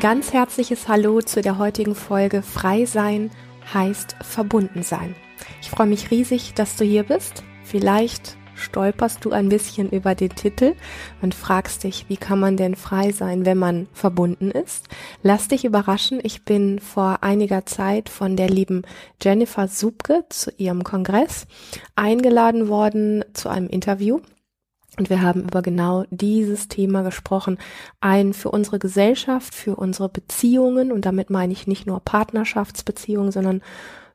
Ein ganz herzliches Hallo zu der heutigen Folge Frei sein heißt verbunden sein. Ich freue mich riesig, dass du hier bist. Vielleicht stolperst du ein bisschen über den Titel und fragst dich, wie kann man denn frei sein, wenn man verbunden ist? Lass dich überraschen. Ich bin vor einiger Zeit von der lieben Jennifer Subke zu ihrem Kongress eingeladen worden zu einem Interview. Und wir haben über genau dieses Thema gesprochen. Ein für unsere Gesellschaft, für unsere Beziehungen, und damit meine ich nicht nur Partnerschaftsbeziehungen, sondern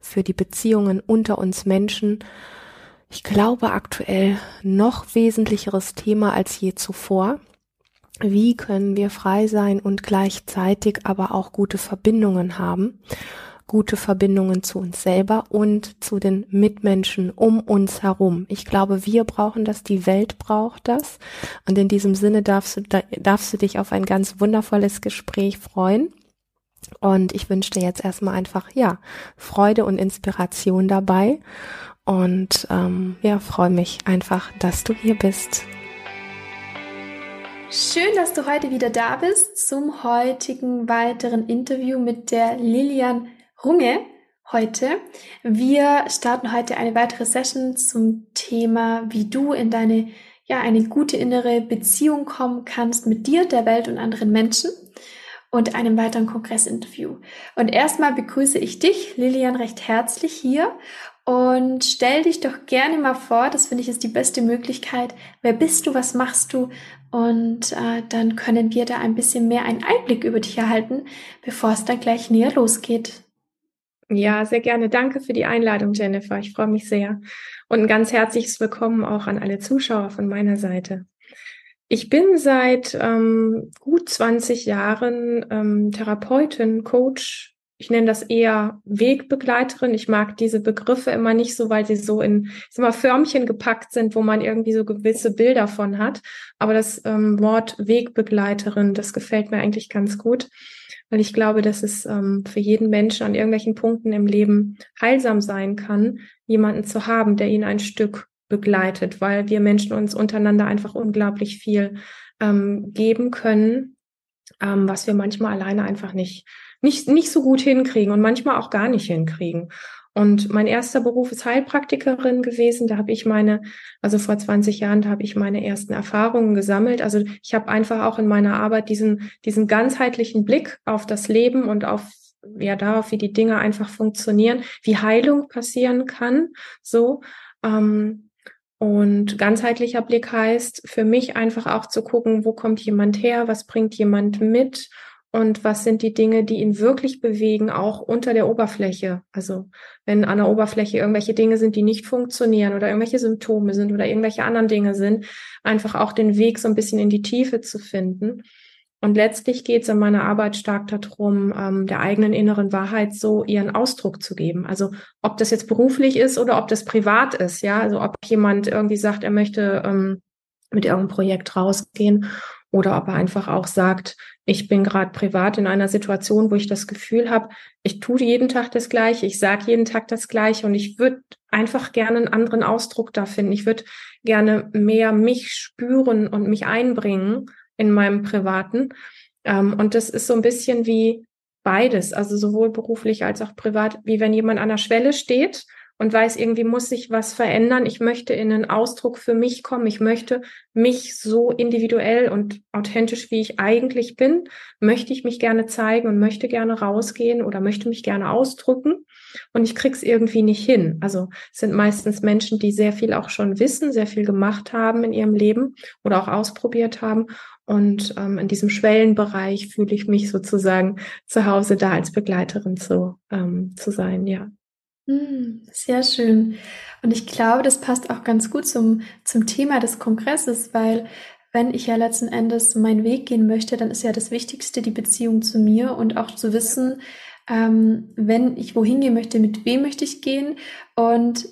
für die Beziehungen unter uns Menschen. Ich glaube aktuell noch wesentlicheres Thema als je zuvor. Wie können wir frei sein und gleichzeitig aber auch gute Verbindungen haben? Gute Verbindungen zu uns selber und zu den Mitmenschen um uns herum. Ich glaube, wir brauchen das, die Welt braucht das. Und in diesem Sinne darfst du, darfst du dich auf ein ganz wundervolles Gespräch freuen. Und ich wünsche dir jetzt erstmal einfach, ja, Freude und Inspiration dabei. Und ähm, ja, freue mich einfach, dass du hier bist. Schön, dass du heute wieder da bist zum heutigen weiteren Interview mit der Lilian Runge heute. Wir starten heute eine weitere Session zum Thema, wie du in deine, ja, eine gute innere Beziehung kommen kannst mit dir, der Welt und anderen Menschen und einem weiteren Kongressinterview. Und erstmal begrüße ich dich, Lilian, recht herzlich hier und stell dich doch gerne mal vor, das finde ich ist die beste Möglichkeit. Wer bist du, was machst du? Und äh, dann können wir da ein bisschen mehr einen Einblick über dich erhalten, bevor es dann gleich näher losgeht. Ja, sehr gerne. Danke für die Einladung, Jennifer. Ich freue mich sehr. Und ein ganz herzliches Willkommen auch an alle Zuschauer von meiner Seite. Ich bin seit ähm, gut 20 Jahren ähm, Therapeutin, Coach. Ich nenne das eher Wegbegleiterin. Ich mag diese Begriffe immer nicht so, weil sie so in ich mal, Förmchen gepackt sind, wo man irgendwie so gewisse Bilder von hat. Aber das ähm, Wort Wegbegleiterin, das gefällt mir eigentlich ganz gut weil ich glaube, dass es ähm, für jeden Menschen an irgendwelchen Punkten im Leben heilsam sein kann, jemanden zu haben, der ihn ein Stück begleitet, weil wir Menschen uns untereinander einfach unglaublich viel ähm, geben können, ähm, was wir manchmal alleine einfach nicht, nicht, nicht so gut hinkriegen und manchmal auch gar nicht hinkriegen. Und mein erster Beruf ist Heilpraktikerin gewesen. Da habe ich meine, also vor 20 Jahren, da habe ich meine ersten Erfahrungen gesammelt. Also ich habe einfach auch in meiner Arbeit diesen, diesen ganzheitlichen Blick auf das Leben und auf ja darauf, wie die Dinge einfach funktionieren, wie Heilung passieren kann. So. Ähm, und ganzheitlicher Blick heißt für mich einfach auch zu gucken, wo kommt jemand her, was bringt jemand mit und was sind die Dinge, die ihn wirklich bewegen, auch unter der Oberfläche. Also wenn an der Oberfläche irgendwelche Dinge sind, die nicht funktionieren oder irgendwelche Symptome sind oder irgendwelche anderen Dinge sind, einfach auch den Weg so ein bisschen in die Tiefe zu finden. Und letztlich geht es in meiner Arbeit stark darum, ähm, der eigenen inneren Wahrheit so ihren Ausdruck zu geben. Also ob das jetzt beruflich ist oder ob das privat ist, ja. Also ob jemand irgendwie sagt, er möchte ähm, mit irgendeinem Projekt rausgehen oder ob er einfach auch sagt, ich bin gerade privat in einer Situation, wo ich das Gefühl habe, ich tue jeden Tag das Gleiche, ich sage jeden Tag das Gleiche und ich würde einfach gerne einen anderen Ausdruck da finden. Ich würde gerne mehr mich spüren und mich einbringen in meinem Privaten. Ähm, und das ist so ein bisschen wie beides, also sowohl beruflich als auch privat, wie wenn jemand an der Schwelle steht und weiß, irgendwie muss sich was verändern. Ich möchte in einen Ausdruck für mich kommen. Ich möchte mich so individuell und authentisch, wie ich eigentlich bin, möchte ich mich gerne zeigen und möchte gerne rausgehen oder möchte mich gerne ausdrücken. Und ich krieg's irgendwie nicht hin. Also sind meistens Menschen, die sehr viel auch schon wissen, sehr viel gemacht haben in ihrem Leben oder auch ausprobiert haben. Und ähm, in diesem Schwellenbereich fühle ich mich sozusagen zu Hause da als Begleiterin zu, ähm, zu sein, ja. Hm, sehr schön. Und ich glaube, das passt auch ganz gut zum, zum Thema des Kongresses, weil wenn ich ja letzten Endes meinen Weg gehen möchte, dann ist ja das Wichtigste die Beziehung zu mir und auch zu wissen, ähm, wenn ich wohin gehen möchte, mit wem möchte ich gehen. Und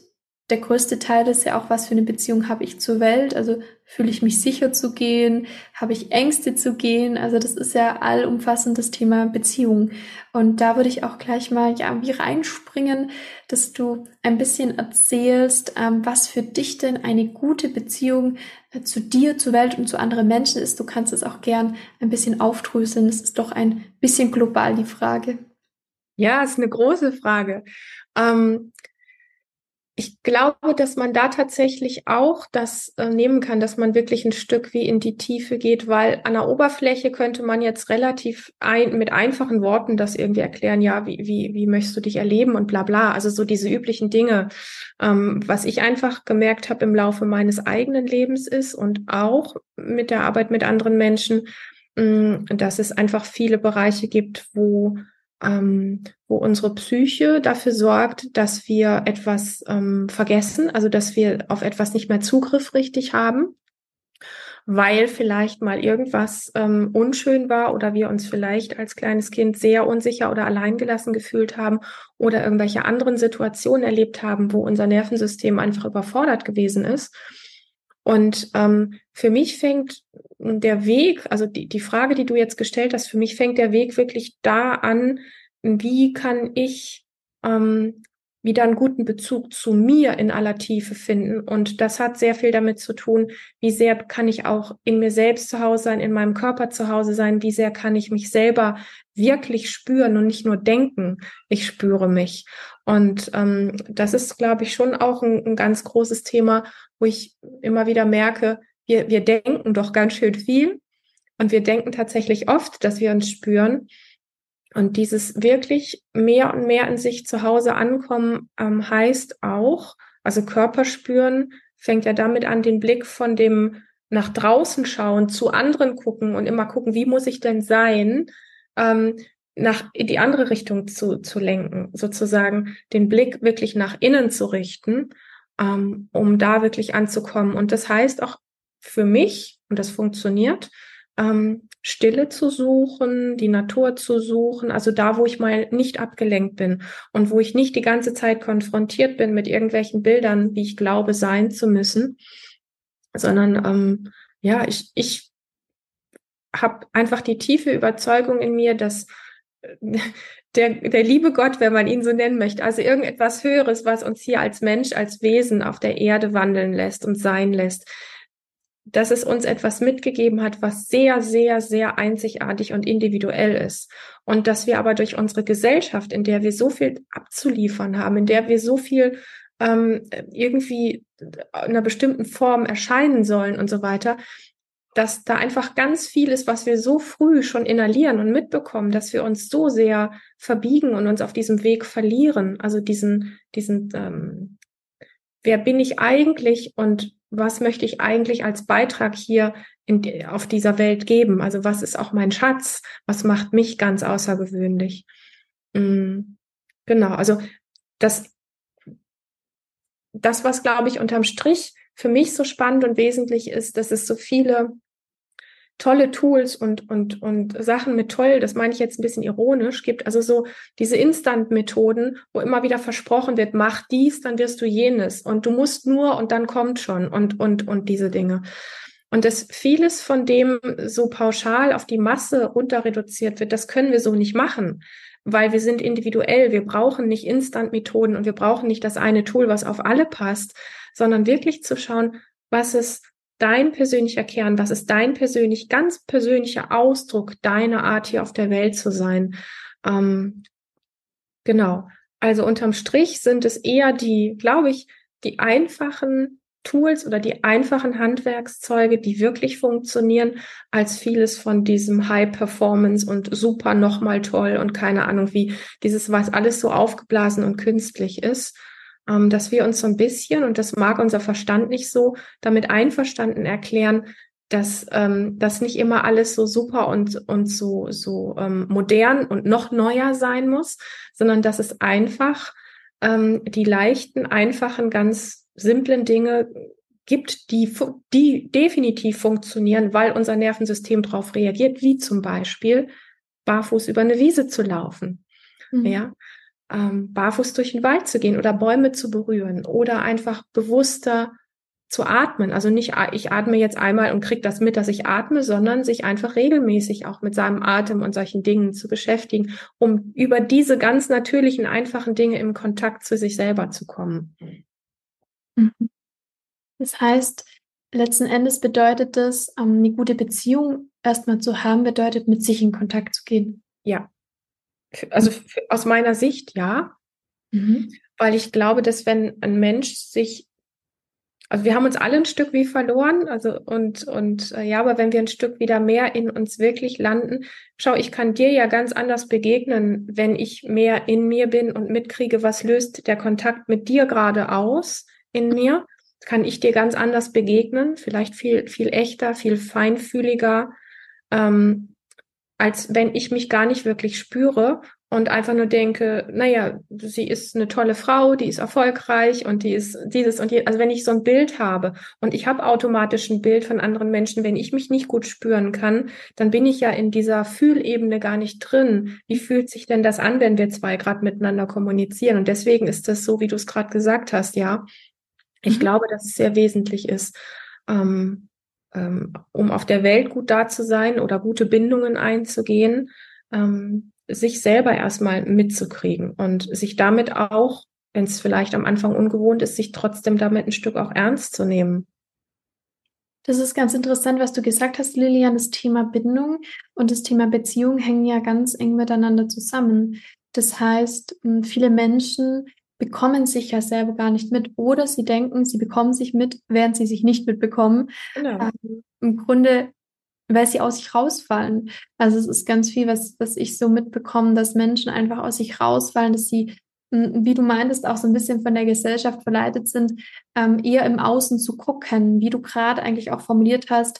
der größte Teil ist ja auch, was für eine Beziehung habe ich zur Welt. Also fühle ich mich sicher zu gehen, habe ich Ängste zu gehen. Also das ist ja allumfassendes Thema Beziehung. Und da würde ich auch gleich mal ja wie reinspringen, dass du ein bisschen erzählst, ähm, was für dich denn eine gute Beziehung äh, zu dir, zur Welt und zu anderen Menschen ist. Du kannst es auch gern ein bisschen aufdröseln. Es ist doch ein bisschen global die Frage. Ja, ist eine große Frage. Ähm ich glaube, dass man da tatsächlich auch das äh, nehmen kann, dass man wirklich ein Stück wie in die Tiefe geht, weil an der Oberfläche könnte man jetzt relativ ein, mit einfachen Worten das irgendwie erklären, ja, wie, wie, wie möchtest du dich erleben und bla bla. Also so diese üblichen Dinge. Ähm, was ich einfach gemerkt habe im Laufe meines eigenen Lebens ist und auch mit der Arbeit mit anderen Menschen, mh, mm, dass es einfach viele Bereiche gibt, wo ähm, wo unsere Psyche dafür sorgt, dass wir etwas ähm, vergessen, also dass wir auf etwas nicht mehr Zugriff richtig haben, weil vielleicht mal irgendwas ähm, unschön war oder wir uns vielleicht als kleines Kind sehr unsicher oder alleingelassen gefühlt haben oder irgendwelche anderen Situationen erlebt haben, wo unser Nervensystem einfach überfordert gewesen ist. Und ähm, für mich fängt der Weg, also die, die Frage, die du jetzt gestellt hast, für mich fängt der Weg wirklich da an, wie kann ich ähm, wieder einen guten Bezug zu mir in aller Tiefe finden. Und das hat sehr viel damit zu tun, wie sehr kann ich auch in mir selbst zu Hause sein, in meinem Körper zu Hause sein, wie sehr kann ich mich selber wirklich spüren und nicht nur denken, ich spüre mich. Und ähm, das ist, glaube ich, schon auch ein, ein ganz großes Thema, wo ich immer wieder merke, wir, wir denken doch ganz schön viel und wir denken tatsächlich oft, dass wir uns spüren. Und dieses wirklich mehr und mehr in sich zu Hause ankommen ähm, heißt auch, also Körper spüren, fängt ja damit an, den Blick von dem nach draußen schauen, zu anderen gucken und immer gucken, wie muss ich denn sein, ähm, nach in die andere Richtung zu, zu lenken, sozusagen den Blick wirklich nach innen zu richten, ähm, um da wirklich anzukommen. Und das heißt auch für mich, und das funktioniert, ähm, Stille zu suchen, die Natur zu suchen, also da, wo ich mal nicht abgelenkt bin und wo ich nicht die ganze Zeit konfrontiert bin mit irgendwelchen Bildern, wie ich glaube sein zu müssen, sondern ähm, ja, ich, ich habe einfach die tiefe Überzeugung in mir, dass äh, der, der liebe Gott, wenn man ihn so nennen möchte, also irgendetwas Höheres, was uns hier als Mensch, als Wesen auf der Erde wandeln lässt und sein lässt, dass es uns etwas mitgegeben hat, was sehr, sehr, sehr einzigartig und individuell ist. Und dass wir aber durch unsere Gesellschaft, in der wir so viel abzuliefern haben, in der wir so viel ähm, irgendwie in einer bestimmten Form erscheinen sollen und so weiter, dass da einfach ganz viel ist, was wir so früh schon inhalieren und mitbekommen, dass wir uns so sehr verbiegen und uns auf diesem Weg verlieren. Also diesen, diesen, ähm, wer bin ich eigentlich und was möchte ich eigentlich als Beitrag hier in, auf dieser Welt geben? Also was ist auch mein Schatz? Was macht mich ganz außergewöhnlich? Mhm. Genau, also das, das, was glaube ich unterm Strich für mich so spannend und wesentlich ist, dass es so viele tolle Tools und, und, und Sachen mit toll, das meine ich jetzt ein bisschen ironisch, gibt. Also so diese Instant-Methoden, wo immer wieder versprochen wird, mach dies, dann wirst du jenes und du musst nur und dann kommt schon und, und, und diese Dinge. Und dass vieles von dem so pauschal auf die Masse runter reduziert wird, das können wir so nicht machen, weil wir sind individuell. Wir brauchen nicht Instant-Methoden und wir brauchen nicht das eine Tool, was auf alle passt, sondern wirklich zu schauen, was ist dein persönlicher Kern, was ist dein persönlich, ganz persönlicher Ausdruck deiner Art hier auf der Welt zu sein. Ähm, genau. Also unterm Strich sind es eher die, glaube ich, die einfachen Tools oder die einfachen Handwerkszeuge, die wirklich funktionieren, als vieles von diesem High Performance und super nochmal toll und keine Ahnung wie dieses, was alles so aufgeblasen und künstlich ist dass wir uns so ein bisschen, und das mag unser Verstand nicht so, damit einverstanden erklären, dass ähm, das nicht immer alles so super und, und so, so ähm, modern und noch neuer sein muss, sondern dass es einfach ähm, die leichten, einfachen, ganz simplen Dinge gibt, die, die definitiv funktionieren, weil unser Nervensystem darauf reagiert, wie zum Beispiel barfuß über eine Wiese zu laufen. Mhm. Ja, ähm, barfuß durch den Wald zu gehen oder Bäume zu berühren oder einfach bewusster zu atmen. Also nicht, ich atme jetzt einmal und kriege das mit, dass ich atme, sondern sich einfach regelmäßig auch mit seinem Atem und solchen Dingen zu beschäftigen, um über diese ganz natürlichen, einfachen Dinge im Kontakt zu sich selber zu kommen. Mhm. Das heißt, letzten Endes bedeutet das, ähm, eine gute Beziehung erstmal zu haben, bedeutet, mit sich in Kontakt zu gehen. Ja. Also aus meiner Sicht ja. Mhm. Weil ich glaube, dass wenn ein Mensch sich also wir haben uns alle ein Stück wie verloren, also und und äh, ja, aber wenn wir ein Stück wieder mehr in uns wirklich landen, schau, ich kann dir ja ganz anders begegnen, wenn ich mehr in mir bin und mitkriege, was löst der Kontakt mit dir gerade aus in mir, kann ich dir ganz anders begegnen, vielleicht viel viel echter, viel feinfühliger, ähm, als wenn ich mich gar nicht wirklich spüre und einfach nur denke, naja, sie ist eine tolle Frau, die ist erfolgreich und die ist dieses und jenes. Also wenn ich so ein Bild habe und ich habe automatisch ein Bild von anderen Menschen, wenn ich mich nicht gut spüren kann, dann bin ich ja in dieser Fühlebene gar nicht drin. Wie fühlt sich denn das an, wenn wir zwei gerade miteinander kommunizieren? Und deswegen ist das so, wie du es gerade gesagt hast, ja. Ich mhm. glaube, dass es sehr wesentlich ist, ähm, um auf der Welt gut da zu sein oder gute Bindungen einzugehen. Ähm, sich selber erstmal mitzukriegen und sich damit auch, wenn es vielleicht am Anfang ungewohnt ist, sich trotzdem damit ein Stück auch ernst zu nehmen. Das ist ganz interessant, was du gesagt hast, Lilian. Das Thema Bindung und das Thema Beziehung hängen ja ganz eng miteinander zusammen. Das heißt, viele Menschen bekommen sich ja selber gar nicht mit oder sie denken, sie bekommen sich mit, während sie sich nicht mitbekommen. Genau. Ähm, Im Grunde weil sie aus sich rausfallen. Also es ist ganz viel, was, was ich so mitbekomme, dass Menschen einfach aus sich rausfallen, dass sie, hm, wie du meintest, auch so ein bisschen von der Gesellschaft verleitet sind, ähm, eher im Außen zu gucken, wie du gerade eigentlich auch formuliert hast,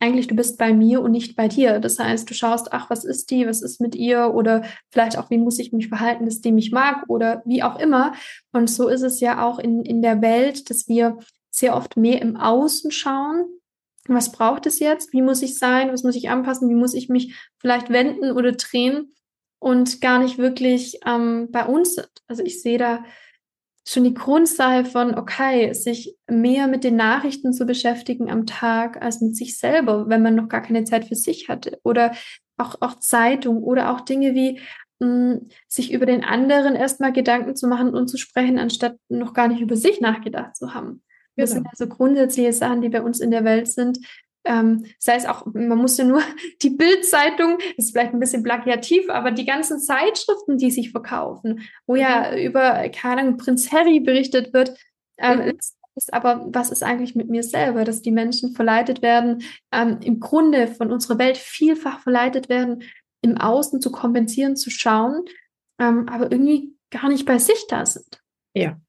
eigentlich du bist bei mir und nicht bei dir. Das heißt, du schaust, ach, was ist die, was ist mit ihr oder vielleicht auch, wie muss ich mich verhalten, dass die mich mag oder wie auch immer. Und so ist es ja auch in, in der Welt, dass wir sehr oft mehr im Außen schauen was braucht es jetzt? Wie muss ich sein? Was muss ich anpassen? Wie muss ich mich vielleicht wenden oder drehen? Und gar nicht wirklich ähm, bei uns sind. Also ich sehe da schon die Grundsache von, okay, sich mehr mit den Nachrichten zu beschäftigen am Tag als mit sich selber, wenn man noch gar keine Zeit für sich hatte. Oder auch, auch Zeitung oder auch Dinge wie mh, hm, sich über den anderen erstmal Gedanken zu machen und zu sprechen, anstatt noch gar nicht über sich nachgedacht zu haben. Das genau. sind also grundsätzliche Sachen, die bei uns in der Welt sind. Ähm, sei es auch, man muss ja nur die Bildzeitung, ist vielleicht ein bisschen plagiativ, aber die ganzen Zeitschriften, die sich verkaufen, wo ja mhm. über, keine Ahnung, Prinz Harry berichtet wird, ähm, mhm. ist aber, was ist eigentlich mit mir selber, dass die Menschen verleitet werden, ähm, im Grunde von unserer Welt vielfach verleitet werden, im Außen zu kompensieren, zu schauen, ähm, aber irgendwie gar nicht bei sich da sind. Ja,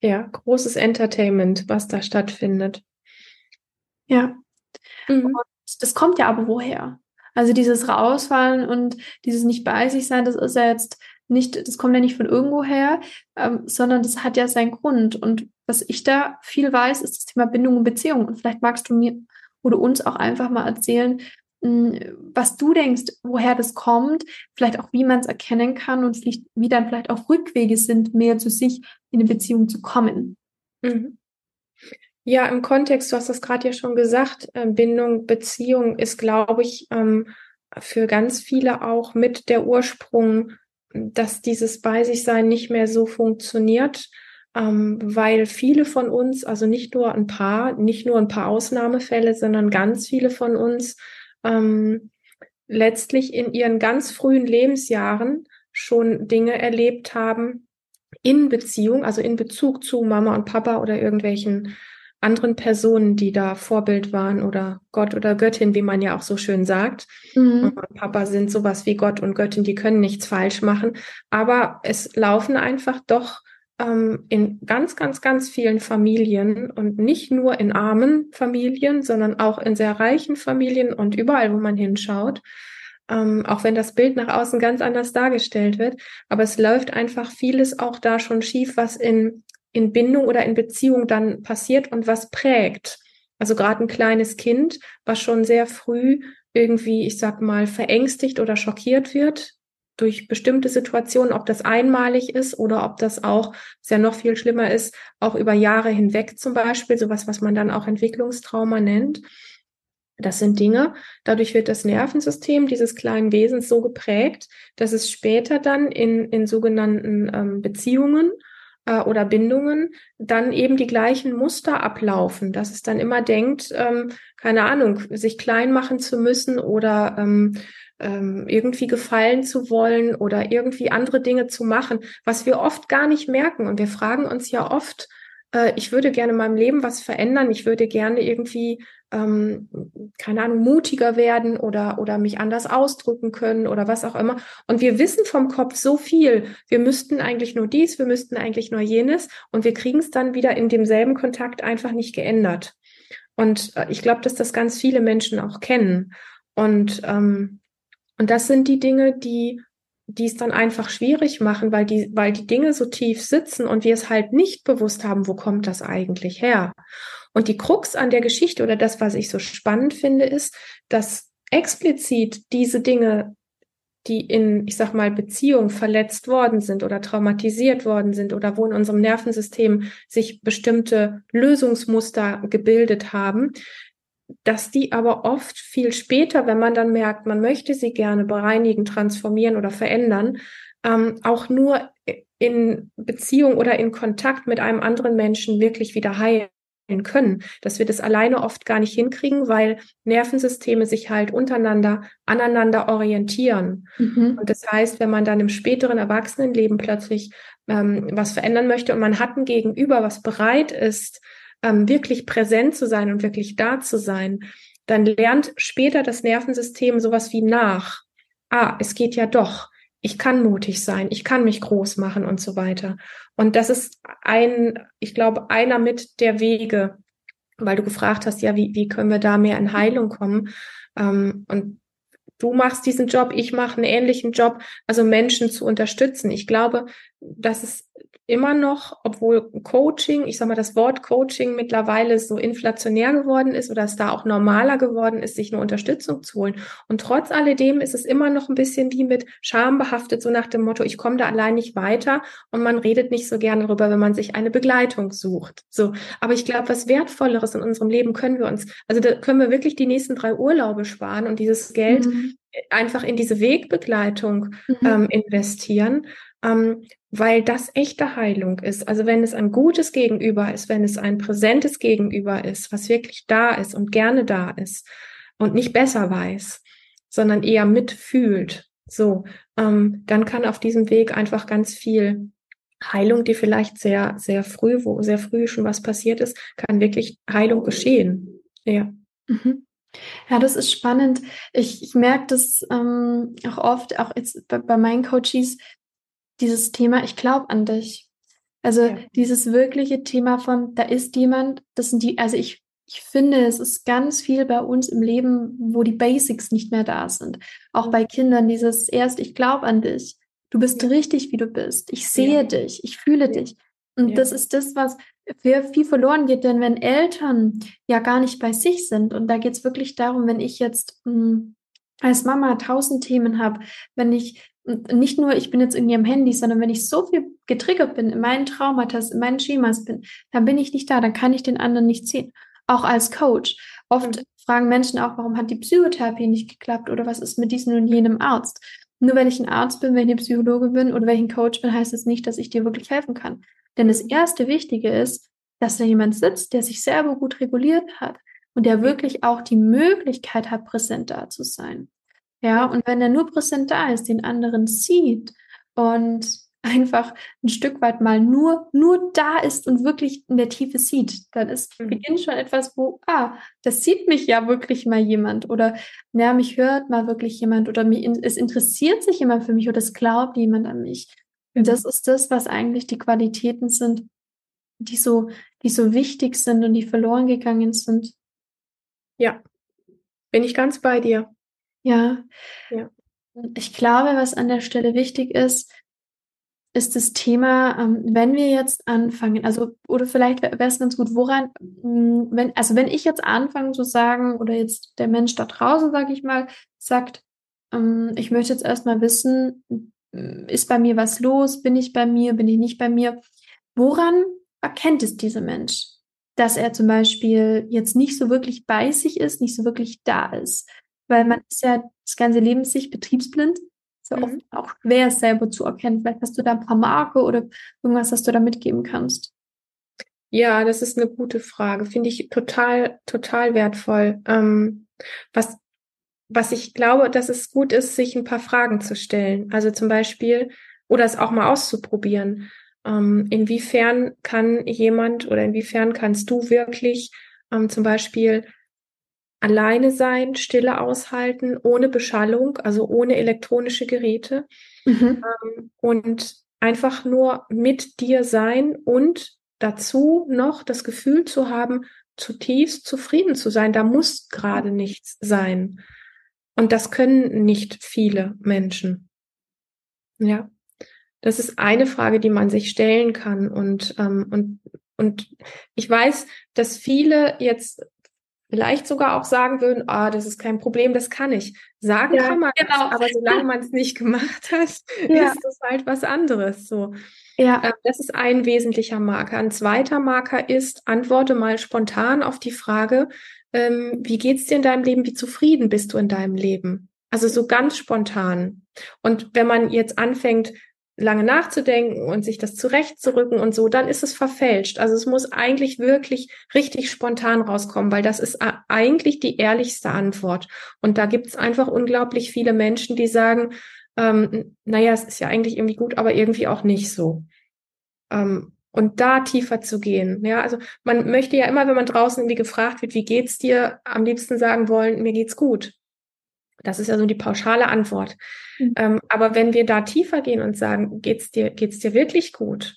ja, großes Entertainment, was da stattfindet. Ja. Mhm. Und das kommt ja aber woher? Also dieses Rausfallen und dieses nicht bei sich sein, das ist ja jetzt nicht, das kommt ja nicht von irgendwo her, ähm, sondern das hat ja seinen Grund. Und was ich da viel weiß, ist das Thema Bindung und Beziehung. Und vielleicht magst du mir oder uns auch einfach mal erzählen, was du denkst, woher das kommt, vielleicht auch wie man es erkennen kann und wie dann vielleicht auch Rückwege sind, mehr zu sich in eine Beziehung zu kommen. Mhm. Ja, im Kontext, du hast das gerade ja schon gesagt, äh, Bindung, Beziehung ist, glaube ich, ähm, für ganz viele auch mit der Ursprung, dass dieses Bei sich sein nicht mehr so funktioniert, ähm, weil viele von uns, also nicht nur ein paar, nicht nur ein paar Ausnahmefälle, sondern ganz viele von uns ähm, letztlich in ihren ganz frühen Lebensjahren schon Dinge erlebt haben in Beziehung, also in Bezug zu Mama und Papa oder irgendwelchen anderen Personen, die da Vorbild waren oder Gott oder Göttin, wie man ja auch so schön sagt. Mhm. Mama und Papa sind sowas wie Gott und Göttin, die können nichts falsch machen. Aber es laufen einfach doch ähm, in ganz, ganz, ganz vielen Familien und nicht nur in armen Familien, sondern auch in sehr reichen Familien und überall, wo man hinschaut. Ähm, auch wenn das Bild nach außen ganz anders dargestellt wird. Aber es läuft einfach vieles auch da schon schief, was in, in Bindung oder in Beziehung dann passiert und was prägt. Also gerade ein kleines Kind, was schon sehr früh irgendwie, ich sag mal, verängstigt oder schockiert wird durch bestimmte Situationen, ob das einmalig ist oder ob das auch, was ja noch viel schlimmer ist, auch über Jahre hinweg zum Beispiel, sowas, was man dann auch Entwicklungstrauma nennt. Das sind Dinge, dadurch wird das Nervensystem dieses kleinen Wesens so geprägt, dass es später dann in, in sogenannten ähm, Beziehungen äh, oder Bindungen dann eben die gleichen Muster ablaufen, dass es dann immer denkt, ähm, keine Ahnung, sich klein machen zu müssen oder ähm, ähm, irgendwie gefallen zu wollen oder irgendwie andere Dinge zu machen, was wir oft gar nicht merken. Und wir fragen uns ja oft, äh, ich würde gerne in meinem Leben was verändern, ich würde gerne irgendwie, ähm, keine Ahnung, mutiger werden oder, oder mich anders ausdrücken können oder was auch immer. Und wir wissen vom Kopf so viel. Wir müssten eigentlich nur dies, wir müssten eigentlich nur jenes und wir kriegen es dann wieder in demselben Kontakt einfach nicht geändert. Und äh, ich glaube, dass das ganz viele Menschen auch kennen. Und ähm, und das sind die Dinge, die die es dann einfach schwierig machen, weil die, weil die Dinge so tief sitzen und wir es halt nicht bewusst haben, wo kommt das eigentlich her. Und die Krux an der Geschichte oder das, was ich so spannend finde, ist, dass explizit diese Dinge, die in, ich sag mal, Beziehung verletzt worden sind oder traumatisiert worden sind oder wo in unserem Nervensystem sich bestimmte Lösungsmuster gebildet haben, dass die aber oft viel später, wenn man dann merkt, man möchte sie gerne bereinigen, transformieren oder verändern, ähm, auch nur in Beziehung oder in Kontakt mit einem anderen Menschen wirklich wieder heilen können, dass wir das alleine oft gar nicht hinkriegen, weil Nervensysteme sich halt untereinander aneinander orientieren. Mhm. Und das heißt, wenn man dann im späteren Erwachsenenleben plötzlich ähm, was verändern möchte und man hat ein Gegenüber, was bereit ist, ähm, wirklich präsent zu sein und wirklich da zu sein, dann lernt später das Nervensystem sowas wie nach. Ah, es geht ja doch. Ich kann mutig sein, ich kann mich groß machen und so weiter. Und das ist ein, ich glaube, einer mit der Wege, weil du gefragt hast, ja, wie, wie können wir da mehr in Heilung kommen? Ähm, und du machst diesen Job, ich mache einen ähnlichen Job, also Menschen zu unterstützen. Ich glaube, dass es immer noch, obwohl Coaching, ich sage mal, das Wort Coaching mittlerweile so inflationär geworden ist oder es da auch normaler geworden ist, sich eine Unterstützung zu holen. Und trotz alledem ist es immer noch ein bisschen wie mit Scham behaftet, so nach dem Motto, ich komme da allein nicht weiter und man redet nicht so gerne darüber, wenn man sich eine Begleitung sucht. So. Aber ich glaube, was Wertvolleres in unserem Leben können wir uns, also da können wir wirklich die nächsten drei Urlaube sparen und dieses Geld mhm. einfach in diese Wegbegleitung mhm. ähm, investieren ähm, weil das echte Heilung ist. Also wenn es ein gutes Gegenüber ist, wenn es ein präsentes Gegenüber ist, was wirklich da ist und gerne da ist und nicht besser weiß, sondern eher mitfühlt, so, ähm, dann kann auf diesem Weg einfach ganz viel Heilung, die vielleicht sehr, sehr früh, wo sehr früh schon was passiert ist, kann wirklich Heilung geschehen. Ja. Mhm. Ja, das ist spannend. Ich, ich merke das ähm, auch oft, auch jetzt bei, bei meinen Coaches, dieses Thema, ich glaube an dich. Also ja. dieses wirkliche Thema von, da ist jemand, das sind die, also ich, ich finde, es ist ganz viel bei uns im Leben, wo die Basics nicht mehr da sind. Auch bei Kindern, dieses erst, ich glaube an dich. Du bist ja. richtig, wie du bist. Ich sehe ja. dich. Ich fühle dich. Und das ist das, was für viel verloren geht, denn wenn Eltern ja gar nicht bei sich sind, und da geht es wirklich darum, wenn ich jetzt mh, hm, als Mama tausend Themen habe, wenn ich nicht nur, ich bin jetzt irgendwie am Handy, sondern wenn ich so viel getriggert bin in meinen Traumata, in meinen Schemas bin, dann bin ich nicht da, dann kann ich den anderen nicht sehen. Auch als Coach. Oft mhm. fragen Menschen auch, warum hat die Psychotherapie nicht geklappt oder was ist mit diesem und jenem Arzt? Nur wenn ich ein Arzt bin, wenn ich eine Psychologe bin oder wenn ich ein Coach bin, heißt es das nicht, dass ich dir wirklich helfen kann. Denn das erste Wichtige ist, dass da jemand sitzt, der sich selber gut reguliert hat und der wirklich auch die Möglichkeit hat, präsent da zu sein. Ja, und wenn er nur präsent da ist, den anderen sieht und einfach ein Stück weit mal nur, nur da ist und wirklich in der Tiefe sieht, dann ist mhm. Beginn schon etwas, wo, ah, das sieht mich ja wirklich mal jemand oder ja, mich hört mal wirklich jemand oder mich, es interessiert sich jemand für mich oder es glaubt jemand an mich. Und das ist das, was eigentlich die Qualitäten sind, die so, die so wichtig sind und die verloren gegangen sind. Ja, bin ich ganz bei dir. Ja. ja. Ich glaube, was an der Stelle wichtig ist, ist das Thema, ähm, wenn wir jetzt anfangen, also, oder vielleicht wäre es ganz gut, woran, hm, wenn, also wenn ich jetzt anfange zu sagen, oder jetzt der Mensch da draußen, sage ich mal, sagt, ähm, ich möchte jetzt erstmal wissen, ist bei mir was los? Bin ich bei mir? Bin ich nicht bei mir? Woran erkennt es dieser Mensch? Dass er zum Beispiel jetzt nicht so wirklich bei sich ist, nicht so wirklich da ist. Weil man ist ja das ganze Leben sich betriebsblind. Ist ja mhm. oft auch schwer, es selber zu erkennen. Vielleicht hast du da ein paar Marke oder irgendwas, das du da mitgeben kannst. Ja, das ist eine gute Frage. Finde ich total, total wertvoll. Ähm, was, was ich glaube, dass es gut ist, sich ein paar Fragen zu stellen. Also zum Beispiel, oder es auch mal auszuprobieren. Ähm, inwiefern kann jemand oder inwiefern kannst du wirklich ähm, zum Beispiel alleine sein, Stille aushalten, ohne Beschallung, also ohne elektronische Geräte mhm. ähm, und einfach nur mit dir sein und dazu noch das Gefühl zu haben, zutiefst zufrieden zu sein. Da muss gerade nichts sein. Und das können nicht viele Menschen. Ja, das ist eine Frage, die man sich stellen kann. Und, ähm, und, und ich weiß, dass viele jetzt vielleicht sogar auch sagen würden, ah, das ist kein Problem, das kann ich. Sagen ja, kann man, genau. aber solange man es nicht gemacht hat, ja. ist das halt was anderes. So. Ja. Ähm, das ist ein wesentlicher Marker. Ein zweiter Marker ist, antworte mal spontan auf die Frage, ähm, wie geht's dir in deinem Leben? Wie zufrieden bist du in deinem Leben? Also so ganz spontan. Und wenn man jetzt anfängt, lange nachzudenken und sich das zurechtzurücken und so, dann ist es verfälscht. Also es muss eigentlich wirklich richtig spontan rauskommen, weil das ist eigentlich die ehrlichste Antwort. Und da gibt es einfach unglaublich viele Menschen, die sagen, ähm, naja, es ist ja eigentlich irgendwie gut, aber irgendwie auch nicht so. Ähm, und da tiefer zu gehen. Ja, also man möchte ja immer, wenn man draußen irgendwie gefragt wird, wie geht's dir, am liebsten sagen wollen, mir geht's gut. Das ist ja so die pauschale Antwort. Mhm. Ähm, aber wenn wir da tiefer gehen und sagen, geht's dir, geht's dir wirklich gut?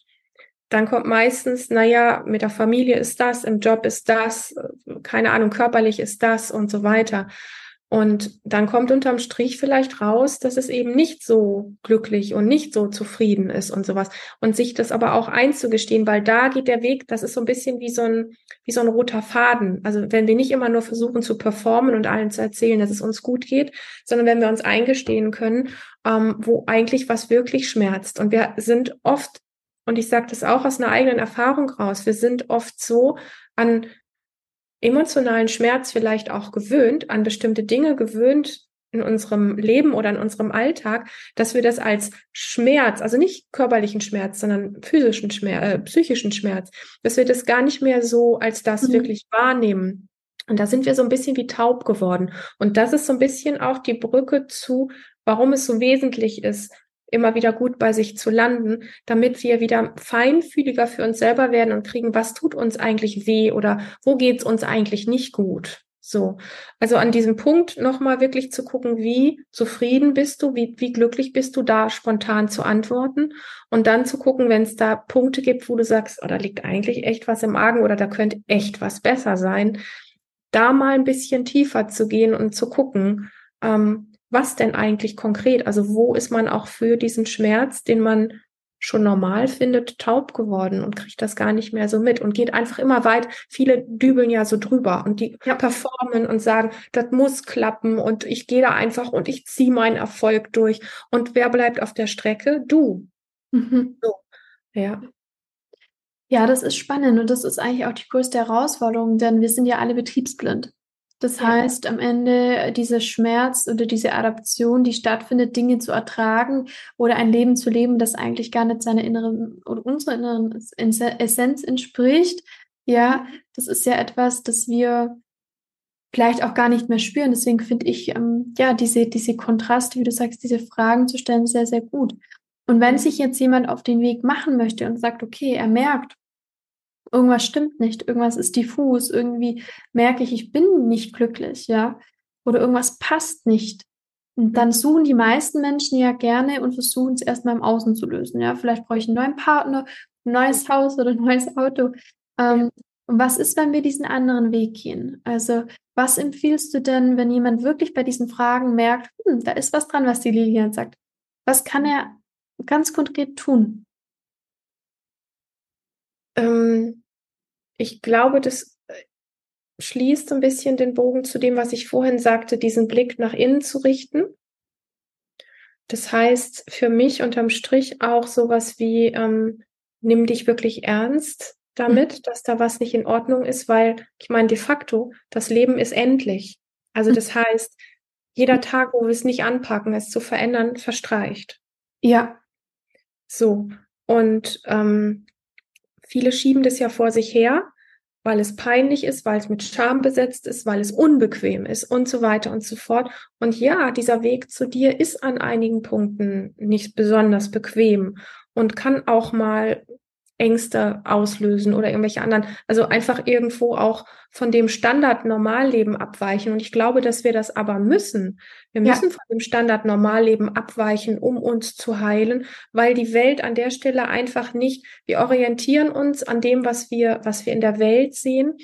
Dann kommt meistens, naja, mit der Familie ist das, im Job ist das, keine Ahnung, körperlich ist das und so weiter. Und dann kommt unterm Strich vielleicht raus, dass es eben nicht so glücklich und nicht so zufrieden ist und sowas. Und sich das aber auch einzugestehen, weil da geht der Weg, das ist so ein bisschen wie so ein, wie so ein roter Faden. Also wenn wir nicht immer nur versuchen zu performen und allen zu erzählen, dass es uns gut geht, sondern wenn wir uns eingestehen können, ähm, wo eigentlich was wirklich schmerzt. Und wir sind oft, und ich sage das auch aus einer eigenen Erfahrung raus, wir sind oft so an emotionalen Schmerz vielleicht auch gewöhnt, an bestimmte Dinge gewöhnt in unserem Leben oder in unserem Alltag, dass wir das als Schmerz, also nicht körperlichen Schmerz, sondern physischen Schmerz, äh, psychischen Schmerz, dass wir das gar nicht mehr so als das mhm. wirklich wahrnehmen. Und da sind wir so ein bisschen wie taub geworden. Und das ist so ein bisschen auch die Brücke zu, warum es so wesentlich ist, immer wieder gut bei sich zu landen, damit wir wieder feinfühliger für uns selber werden und kriegen, was tut uns eigentlich weh oder wo geht's uns eigentlich nicht gut. So, also an diesem Punkt nochmal wirklich zu gucken, wie zufrieden bist du, wie, wie glücklich bist du, da spontan zu antworten und dann zu gucken, wenn es da Punkte gibt, wo du sagst, oh, liegt eigentlich echt was im Argen oder da könnte echt was besser sein, da mal ein bisschen tiefer zu gehen und zu gucken, ähm, was denn eigentlich konkret? Also wo ist man auch für diesen Schmerz, den man schon normal findet, taub geworden und kriegt das gar nicht mehr so mit und geht einfach immer weit. Viele dübeln ja so drüber und die ja. performen und sagen, das muss klappen und ich gehe da einfach und ich ziehe meinen Erfolg durch. Und wer bleibt auf der Strecke? Du. Mhm. So. Ja. Ja, das ist spannend und das ist eigentlich auch die größte Herausforderung, denn wir sind ja alle betriebsblind. Das ja. heißt, am Ende dieser Schmerz oder diese Adaption, die stattfindet, Dinge zu ertragen oder ein Leben zu leben, das eigentlich gar nicht seiner inneren oder unserer inneren Essenz entspricht. Ja, das ist ja etwas, das wir vielleicht auch gar nicht mehr spüren. Deswegen finde ich, ähm, ja, diese, diese Kontraste, wie du sagst, diese Fragen zu stellen, sehr, sehr gut. Und wenn sich jetzt jemand auf den Weg machen möchte und sagt, okay, er merkt, irgendwas stimmt nicht, irgendwas ist diffus, irgendwie merke ich, ich bin nicht glücklich, ja, oder irgendwas passt nicht. Und dann suchen die meisten Menschen ja gerne und versuchen es erstmal im Außen zu lösen. Ja, vielleicht brauche ich einen neuen Partner, ein neues Haus oder ein neues Auto. Ähm, und was ist, wenn wir diesen anderen Weg gehen? Also, was empfiehlst du denn, wenn jemand wirklich bei diesen Fragen merkt, hm, da ist was dran, was die Lilian sagt? Was kann er ganz konkret tun? Ähm, ich glaube, das äh, schließt so ein bisschen den Bogen zu dem, was ich vorhin sagte, diesen Blick nach innen zu richten. Das heißt für mich unterm Strich auch sowas wie, ähm, nimm dich wirklich ernst damit, mhm. dass da was nicht in Ordnung ist, weil ich meine, de facto, das Leben ist endlich. Also mhm. das heißt, jeder Tag, wo wir es nicht anpacken, es zu verändern, verstreicht. Ja. So. Und ähm, viele schieben das ja vor sich her, weil es peinlich ist, weil es mit Scham besetzt ist, weil es unbequem ist und so weiter und so fort. Und ja, dieser Weg zu dir ist an einigen Punkten nicht besonders bequem und kann auch mal Ängste auslösen oder irgendwelche anderen. Also einfach irgendwo auch von dem Standard Normalleben abweichen. Und ich glaube, dass wir das aber müssen. Wir müssen ja. von dem Standard Normalleben abweichen, um uns zu heilen, weil die Welt an der Stelle einfach nicht, wir orientieren uns an dem, was wir, was wir in der Welt sehen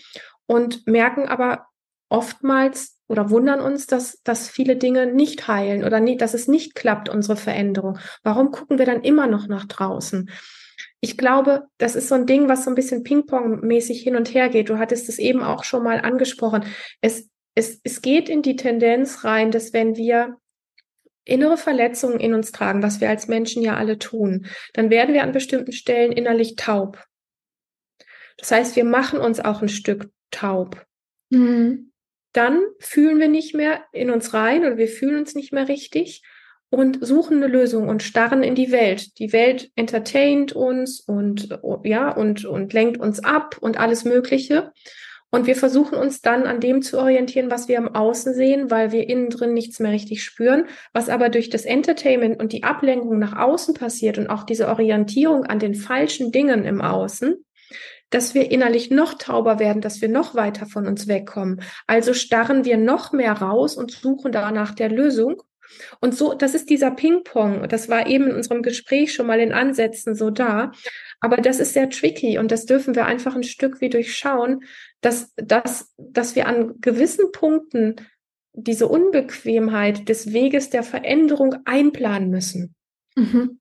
und merken aber oftmals oder wundern uns, dass, dass viele Dinge nicht heilen oder nie, dass es nicht klappt, unsere Veränderung. Warum gucken wir dann immer noch nach draußen? Ich glaube, das ist so ein Ding, was so ein bisschen Ping-Pong-mäßig hin und her geht. Du hattest es eben auch schon mal angesprochen. Es, es, es geht in die Tendenz rein, dass wenn wir innere Verletzungen in uns tragen, was wir als Menschen ja alle tun, dann werden wir an bestimmten Stellen innerlich taub. Das heißt, wir machen uns auch ein Stück taub. Mhm. Dann fühlen wir nicht mehr in uns rein oder wir fühlen uns nicht mehr richtig und suchen eine Lösung und starren in die Welt. Die Welt entertaint uns und ja und und lenkt uns ab und alles Mögliche. Und wir versuchen uns dann an dem zu orientieren, was wir am Außen sehen, weil wir innen drin nichts mehr richtig spüren, was aber durch das Entertainment und die Ablenkung nach außen passiert und auch diese Orientierung an den falschen Dingen im Außen, dass wir innerlich noch tauber werden, dass wir noch weiter von uns wegkommen. Also starren wir noch mehr raus und suchen danach der Lösung und so, das ist dieser Ping-Pong. Das war eben in unserem Gespräch schon mal in Ansätzen so da. Aber das ist sehr tricky und das dürfen wir einfach ein Stück wie durchschauen, dass, dass, dass wir an gewissen Punkten diese Unbequemheit des Weges der Veränderung einplanen müssen. Mhm.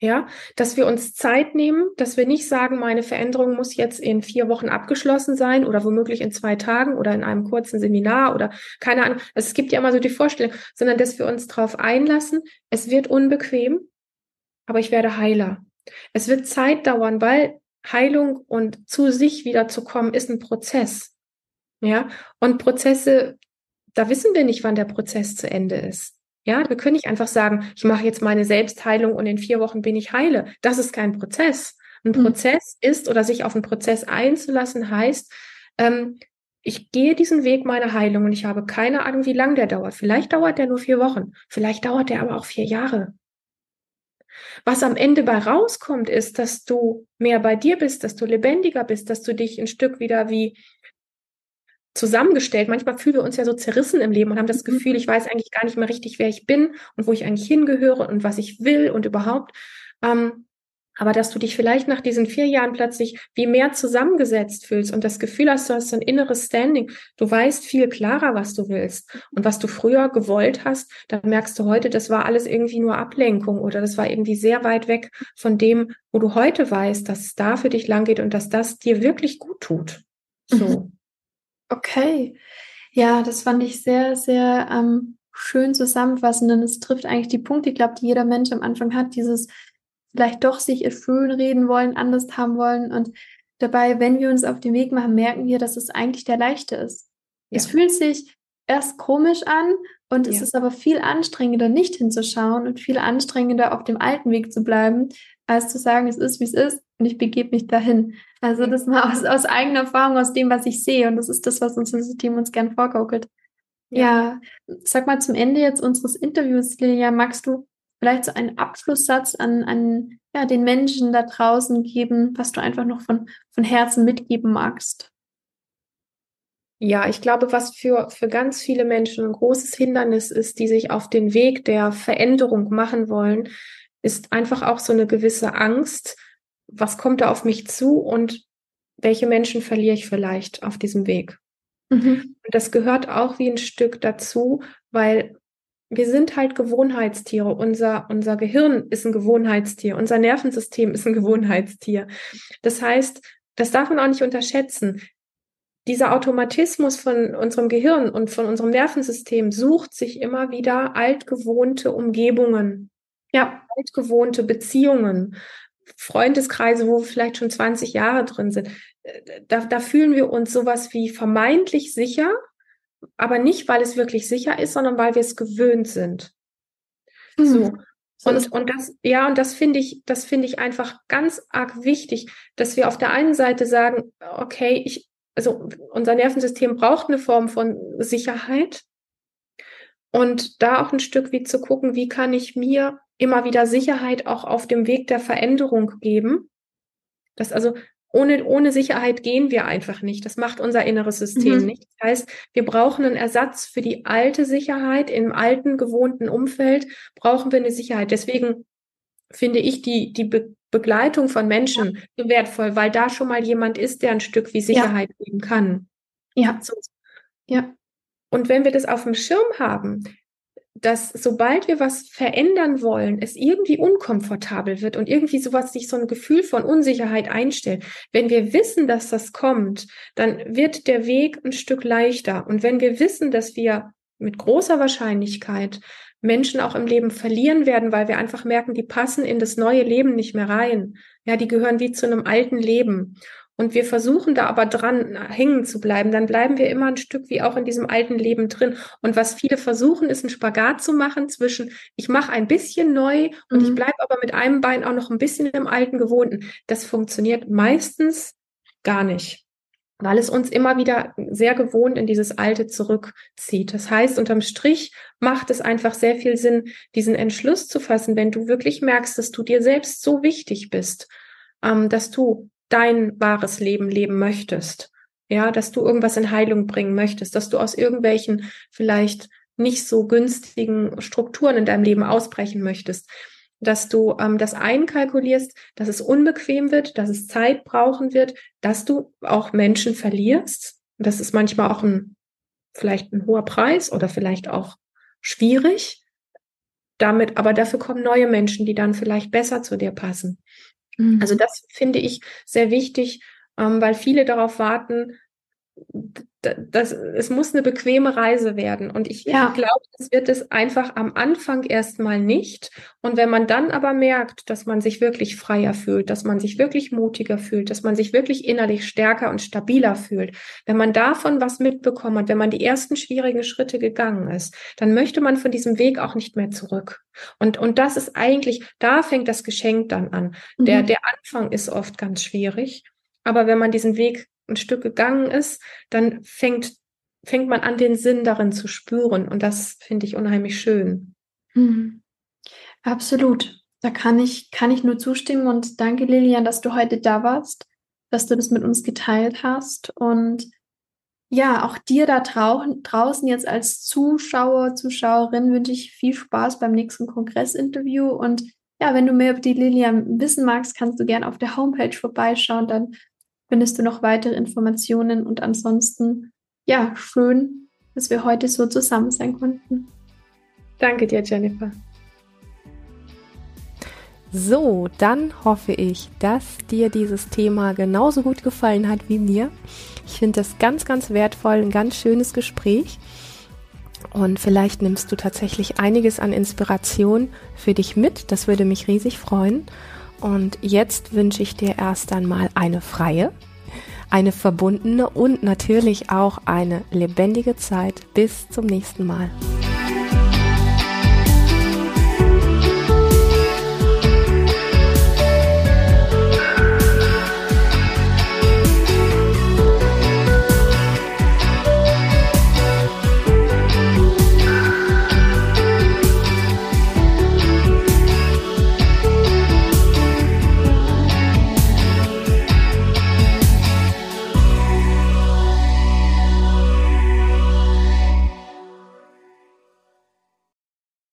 Ja, dass wir uns Zeit nehmen, dass wir nicht sagen, meine Veränderung muss jetzt in vier Wochen abgeschlossen sein oder womöglich in zwei Tagen oder in einem kurzen Seminar oder keine Ahnung. Es gibt ja immer so die Vorstellung, sondern dass wir uns darauf einlassen, es wird unbequem, aber ich werde heiler. Es wird Zeit dauern, weil Heilung und zu sich wieder zu kommen ist ein Prozess. Ja, und Prozesse, da wissen wir nicht, wann der Prozess zu Ende ist. Ja, wir können nicht einfach sagen, ich mache jetzt meine Selbstheilung und in vier Wochen bin ich heile. Das ist kein Prozess. Ein mhm. Prozess ist oder sich auf einen Prozess einzulassen heißt, ähm, ich gehe diesen Weg meiner Heilung und ich habe keine Ahnung, wie lang der dauert. Vielleicht dauert der nur vier Wochen, vielleicht dauert der aber auch vier Jahre. Was am Ende bei rauskommt, ist, dass du mehr bei dir bist, dass du lebendiger bist, dass du dich ein Stück wieder wie zusammengestellt. Manchmal fühlen wir uns ja so zerrissen im Leben und haben das mhm. Gefühl, ich weiß eigentlich gar nicht mehr richtig, wer ich bin und wo ich eigentlich hingehöre und was ich will und überhaupt. Ähm, aber dass du dich vielleicht nach diesen vier Jahren plötzlich wie mehr zusammengesetzt fühlst und das Gefühl hast, du hast so ein inneres Standing. Du weißt viel klarer, was du willst. Und was du früher gewollt hast, dann merkst du heute, das war alles irgendwie nur Ablenkung oder das war irgendwie sehr weit weg von dem, wo du heute weißt, dass es da für dich lang geht und dass das dir wirklich gut tut. So. Mhm. Okay. Ja, das fand ich sehr, sehr ähm, schön zusammenfassend. Und es trifft eigentlich die Punkte, ich glaube, die jeder Mensch am Anfang hat, dieses vielleicht doch sich schön reden wollen, anders haben wollen. Und dabei, wenn wir uns auf den Weg machen, merken wir, dass es eigentlich der leichte ist. Ja. Es fühlt sich erst komisch an und ja. es ist aber viel anstrengender, nicht hinzuschauen und viel anstrengender, auf dem alten Weg zu bleiben, als zu sagen, es ist, wie es ist und ich begebe mich dahin. Also das mal aus, aus eigener Erfahrung, aus dem, was ich sehe. Und das ist das, was unser System uns gern vorgaukelt. Ja. ja, sag mal zum Ende jetzt unseres Interviews, Lilia, magst du vielleicht so einen Abschlusssatz an, an ja, den Menschen da draußen geben, was du einfach noch von, von Herzen mitgeben magst? Ja, ich glaube, was für, für ganz viele Menschen ein großes Hindernis ist, die sich auf den Weg der Veränderung machen wollen, ist einfach auch so eine gewisse Angst, was kommt da auf mich zu und welche Menschen verliere ich vielleicht auf diesem Weg. Mhm. Und das gehört auch wie ein Stück dazu, weil wir sind halt Gewohnheitstiere. Unser, unser Gehirn ist ein Gewohnheitstier. Unser Nervensystem ist ein Gewohnheitstier. Das heißt, das darf man auch nicht unterschätzen. dieser Automatismus von unserem Gehirn und von unserem Nervensystem sucht sich immer wieder altgewohnte Umgebungen, ja, altgewohnte Beziehungen, Freundeskreise, wo wir vielleicht schon 20 Jahre drin sind. Da, da fühlen wir uns sowas wie vermeintlich sicher, aber nicht, weil es wirklich sicher ist, sondern weil wir es gewöhnt sind. Mhm. So. Und, und das, ja, und das finde ich, das finde ich einfach ganz arg wichtig, dass wir auf der einen Seite sagen, okay, ich, also unser Nervensystem braucht eine Form von Sicherheit. Und da auch ein Stück wie zu gucken, wie kann ich mir immer wieder Sicherheit auch auf dem Weg der Veränderung geben. Das also ohne, ohne Sicherheit gehen wir einfach nicht. Das macht unser inneres System mhm. nicht. Das heißt, wir brauchen einen Ersatz für die alte Sicherheit. Im alten, gewohnten Umfeld brauchen wir eine Sicherheit. Deswegen finde ich die, die Be Begleitung von Menschen so wertvoll, weil da schon mal jemand ist, der ein Stück wie Sicherheit ja. geben kann. Ja. So. Ja. Und wenn wir das auf dem Schirm haben, dass sobald wir was verändern wollen, es irgendwie unkomfortabel wird und irgendwie sowas sich so ein Gefühl von Unsicherheit einstellt. Wenn wir wissen, dass das kommt, dann wird der Weg ein Stück leichter. Und wenn wir wissen, dass wir mit großer Wahrscheinlichkeit Menschen auch im Leben verlieren werden, weil wir einfach merken, die passen in das neue Leben nicht mehr rein. Ja, die gehören wie zu einem alten Leben und wir versuchen da aber dran hängen zu bleiben, dann bleiben wir immer ein Stück wie auch in diesem alten Leben drin. Und was viele versuchen, ist ein Spagat zu machen zwischen, ich mache ein bisschen neu und mhm. ich bleibe aber mit einem Bein auch noch ein bisschen im alten Gewohnten. Das funktioniert meistens gar nicht weil es uns immer wieder sehr gewohnt in dieses Alte zurückzieht. Das heißt, unterm Strich macht es einfach sehr viel Sinn, diesen Entschluss zu fassen, wenn du wirklich merkst, dass du dir selbst so wichtig bist, ähm, dass du dein wahres Leben leben möchtest. Ja, dass du irgendwas in Heilung bringen möchtest, dass du aus irgendwelchen vielleicht nicht so günstigen Strukturen in deinem Leben ausbrechen möchtest, dass du ähm, das einkalkulierst, dass es unbequem wird, dass es Zeit brauchen wird, dass du auch Menschen verlierst. Das ist manchmal auch ein vielleicht ein hoher Preis oder vielleicht auch schwierig. Damit, aber dafür kommen neue Menschen, die dann vielleicht besser zu dir passen. Mhm. Also das finde ich sehr wichtig, ähm, weil viele darauf warten, das, es muss eine bequeme Reise werden. Und ich ja. glaube, es wird es einfach am Anfang erstmal nicht. Und wenn man dann aber merkt, dass man sich wirklich freier fühlt, dass man sich wirklich mutiger fühlt, dass man sich wirklich innerlich stärker und stabiler fühlt, wenn man davon was mitbekommen hat, wenn man die ersten schwierigen Schritte gegangen ist, dann möchte man von diesem Weg auch nicht mehr zurück. Und, und das ist eigentlich, da fängt das Geschenk dann an. Mhm. Der, der Anfang ist oft ganz schwierig. Aber wenn man diesen Weg ein Stück gegangen ist, dann fängt, fängt man an, den Sinn darin zu spüren. Und das finde ich unheimlich schön. Mhm. Absolut. Da kann ich, kann ich nur zustimmen und danke, Lilian, dass du heute da warst, dass du das mit uns geteilt hast und ja, auch dir da draußen jetzt als Zuschauer, Zuschauerin wünsche ich viel Spaß beim nächsten Kongressinterview und ja, wenn du mehr über die Lilian wissen magst, kannst du gerne auf der Homepage vorbeischauen, dann findest du noch weitere Informationen und ansonsten, ja, schön, dass wir heute so zusammen sein konnten. Danke dir, Jennifer. So, dann hoffe ich, dass dir dieses Thema genauso gut gefallen hat wie mir. Ich finde das ganz, ganz wertvoll, ein ganz schönes Gespräch. Und vielleicht nimmst du tatsächlich einiges an Inspiration für dich mit. Das würde mich riesig freuen. Und jetzt wünsche ich dir erst einmal eine freie, eine verbundene und natürlich auch eine lebendige Zeit. Bis zum nächsten Mal.